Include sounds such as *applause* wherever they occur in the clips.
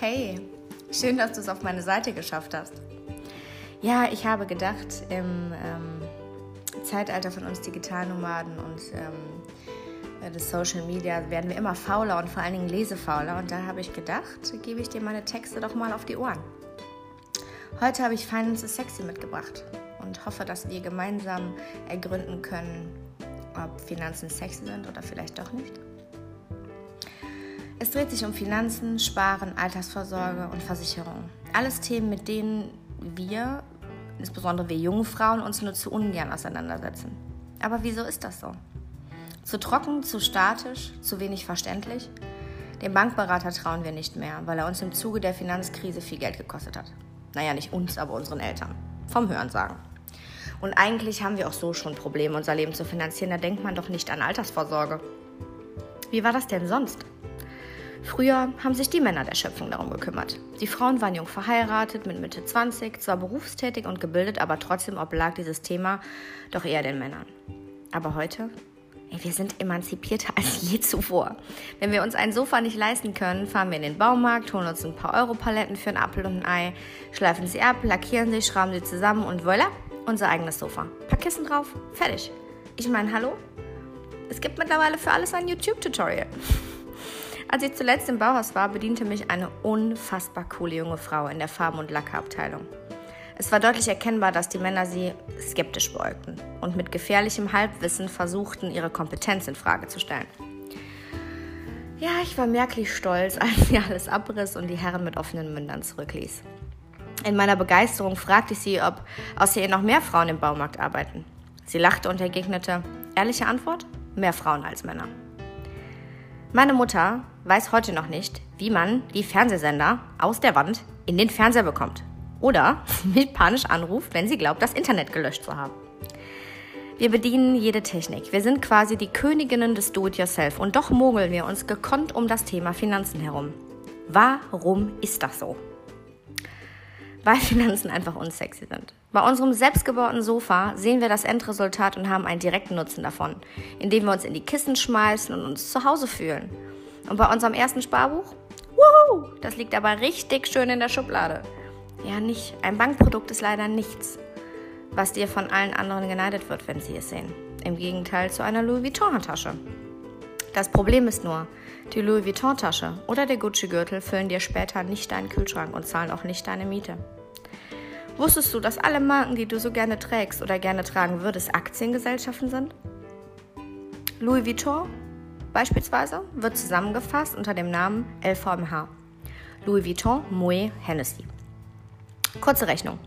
Hey, schön, dass du es auf meine Seite geschafft hast. Ja, ich habe gedacht, im ähm, Zeitalter von uns Digitalnomaden und ähm, des Social Media werden wir immer fauler und vor allen Dingen lesefauler. Und da habe ich gedacht, gebe ich dir meine Texte doch mal auf die Ohren. Heute habe ich Finance is Sexy mitgebracht und hoffe, dass wir gemeinsam ergründen können, ob Finanzen sexy sind oder vielleicht doch nicht. Es dreht sich um Finanzen, Sparen, Altersvorsorge und Versicherung. Alles Themen, mit denen wir, insbesondere wir jungen Frauen, uns nur zu ungern auseinandersetzen. Aber wieso ist das so? Zu trocken, zu statisch, zu wenig verständlich? Dem Bankberater trauen wir nicht mehr, weil er uns im Zuge der Finanzkrise viel Geld gekostet hat. Naja, nicht uns, aber unseren Eltern. Vom Hörensagen. Und eigentlich haben wir auch so schon Probleme, unser Leben zu finanzieren. Da denkt man doch nicht an Altersvorsorge. Wie war das denn sonst? Früher haben sich die Männer der Schöpfung darum gekümmert. Die Frauen waren jung verheiratet, mit Mitte 20, zwar berufstätig und gebildet, aber trotzdem oblag dieses Thema doch eher den Männern. Aber heute? Ey, wir sind emanzipierter *laughs* als je zuvor. Wenn wir uns ein Sofa nicht leisten können, fahren wir in den Baumarkt, holen uns ein paar Europaletten für einen Apfel und ein Ei, schleifen sie ab, lackieren sie, schrauben sie zusammen und voilà, unser eigenes Sofa. Paar Kissen drauf, fertig. Ich meine, hallo? Es gibt mittlerweile für alles ein YouTube-Tutorial. *laughs* Als ich zuletzt im Bauhaus war, bediente mich eine unfassbar coole junge Frau in der Farben- und Lackerabteilung. Es war deutlich erkennbar, dass die Männer sie skeptisch beäugten und mit gefährlichem Halbwissen versuchten, ihre Kompetenz in Frage zu stellen. Ja, ich war merklich stolz, *laughs* als sie alles abriss und die Herren mit offenen Mündern zurückließ. In meiner Begeisterung fragte ich sie, ob außer ihr noch mehr Frauen im Baumarkt arbeiten. Sie lachte und entgegnete, ehrliche Antwort, mehr Frauen als Männer. Meine Mutter weiß heute noch nicht, wie man die Fernsehsender aus der Wand in den Fernseher bekommt. Oder *laughs* mit panisch anruft, wenn sie glaubt, das Internet gelöscht zu haben. Wir bedienen jede Technik. Wir sind quasi die Königinnen des Do-it-yourself und doch mogeln wir uns gekonnt um das Thema Finanzen herum. Warum ist das so? Weil Finanzen einfach unsexy sind. Bei unserem selbstgebauten Sofa sehen wir das Endresultat und haben einen direkten Nutzen davon, indem wir uns in die Kissen schmeißen und uns zu Hause fühlen. Und bei unserem ersten Sparbuch? Wuhu! Das liegt aber richtig schön in der Schublade. Ja, nicht. Ein Bankprodukt ist leider nichts, was dir von allen anderen geneidet wird, wenn sie es sehen. Im Gegenteil zu einer Louis Vuitton-Tasche. Das Problem ist nur, die Louis Vuitton-Tasche oder der Gucci-Gürtel füllen dir später nicht deinen Kühlschrank und zahlen auch nicht deine Miete. Wusstest du, dass alle Marken, die du so gerne trägst oder gerne tragen würdest, Aktiengesellschaften sind? Louis Vuitton beispielsweise wird zusammengefasst unter dem Namen LVMH. Louis Vuitton Moet Hennessy. Kurze Rechnung.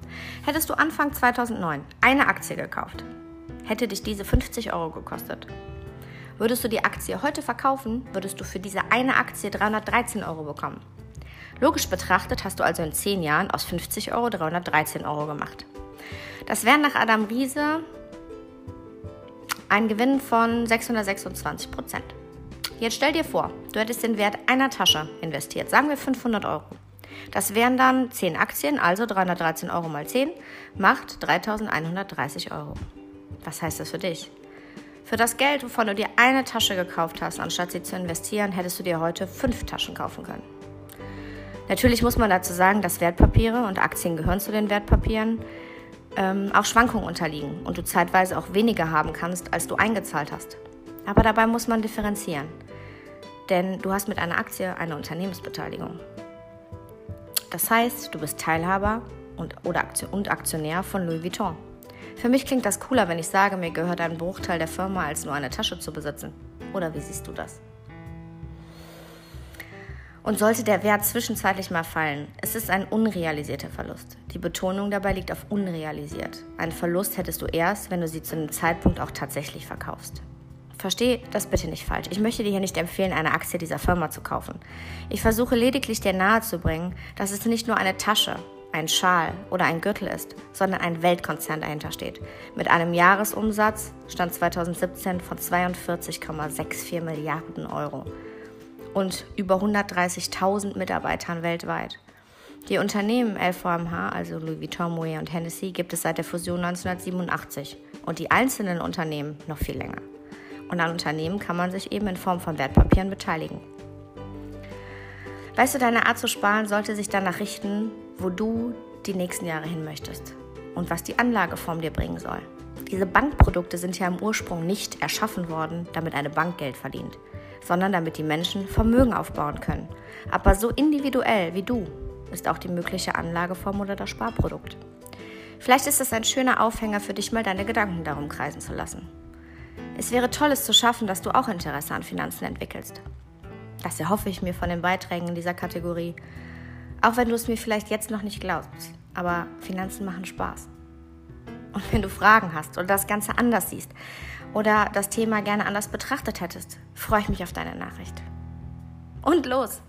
Hättest du Anfang 2009 eine Aktie gekauft, hätte dich diese 50 Euro gekostet. Würdest du die Aktie heute verkaufen, würdest du für diese eine Aktie 313 Euro bekommen. Logisch betrachtet hast du also in 10 Jahren aus 50 Euro 313 Euro gemacht. Das wären nach Adam Riese ein Gewinn von 626 Prozent. Jetzt stell dir vor, du hättest den Wert einer Tasche investiert, sagen wir 500 Euro. Das wären dann 10 Aktien, also 313 Euro mal 10, macht 3130 Euro. Was heißt das für dich? Für das Geld, wovon du dir eine Tasche gekauft hast, anstatt sie zu investieren, hättest du dir heute fünf Taschen kaufen können. Natürlich muss man dazu sagen, dass Wertpapiere und Aktien gehören zu den Wertpapieren, ähm, auch Schwankungen unterliegen und du zeitweise auch weniger haben kannst, als du eingezahlt hast. Aber dabei muss man differenzieren, denn du hast mit einer Aktie eine Unternehmensbeteiligung. Das heißt, du bist Teilhaber und, oder Aktion, und Aktionär von Louis Vuitton. Für mich klingt das cooler, wenn ich sage, mir gehört ein Bruchteil der Firma, als nur eine Tasche zu besitzen. Oder wie siehst du das? Und sollte der Wert zwischenzeitlich mal fallen, es ist ein unrealisierter Verlust. Die Betonung dabei liegt auf unrealisiert. Einen Verlust hättest du erst, wenn du sie zu einem Zeitpunkt auch tatsächlich verkaufst. Versteh das bitte nicht falsch. Ich möchte dir hier nicht empfehlen, eine Aktie dieser Firma zu kaufen. Ich versuche lediglich dir nahezubringen, dass es nicht nur eine Tasche, ein Schal oder ein Gürtel ist, sondern ein Weltkonzern dahinter steht. Mit einem Jahresumsatz, Stand 2017, von 42,64 Milliarden Euro und über 130.000 Mitarbeitern weltweit. Die Unternehmen LVMH, also Louis Vuitton, Moet und Hennessy, gibt es seit der Fusion 1987 und die einzelnen Unternehmen noch viel länger. Und an Unternehmen kann man sich eben in Form von Wertpapieren beteiligen. Weißt du, deine Art zu sparen sollte sich danach richten, wo du die nächsten Jahre hin möchtest und was die Anlageform dir bringen soll. Diese Bankprodukte sind ja im Ursprung nicht erschaffen worden, damit eine Bank Geld verdient, sondern damit die Menschen Vermögen aufbauen können. Aber so individuell wie du ist auch die mögliche Anlageform oder das Sparprodukt. Vielleicht ist es ein schöner Aufhänger für dich, mal deine Gedanken darum kreisen zu lassen. Es wäre toll, es zu schaffen, dass du auch Interesse an Finanzen entwickelst. Das erhoffe ich mir von den Beiträgen in dieser Kategorie. Auch wenn du es mir vielleicht jetzt noch nicht glaubst. Aber Finanzen machen Spaß. Und wenn du Fragen hast oder das Ganze anders siehst oder das Thema gerne anders betrachtet hättest, freue ich mich auf deine Nachricht. Und los!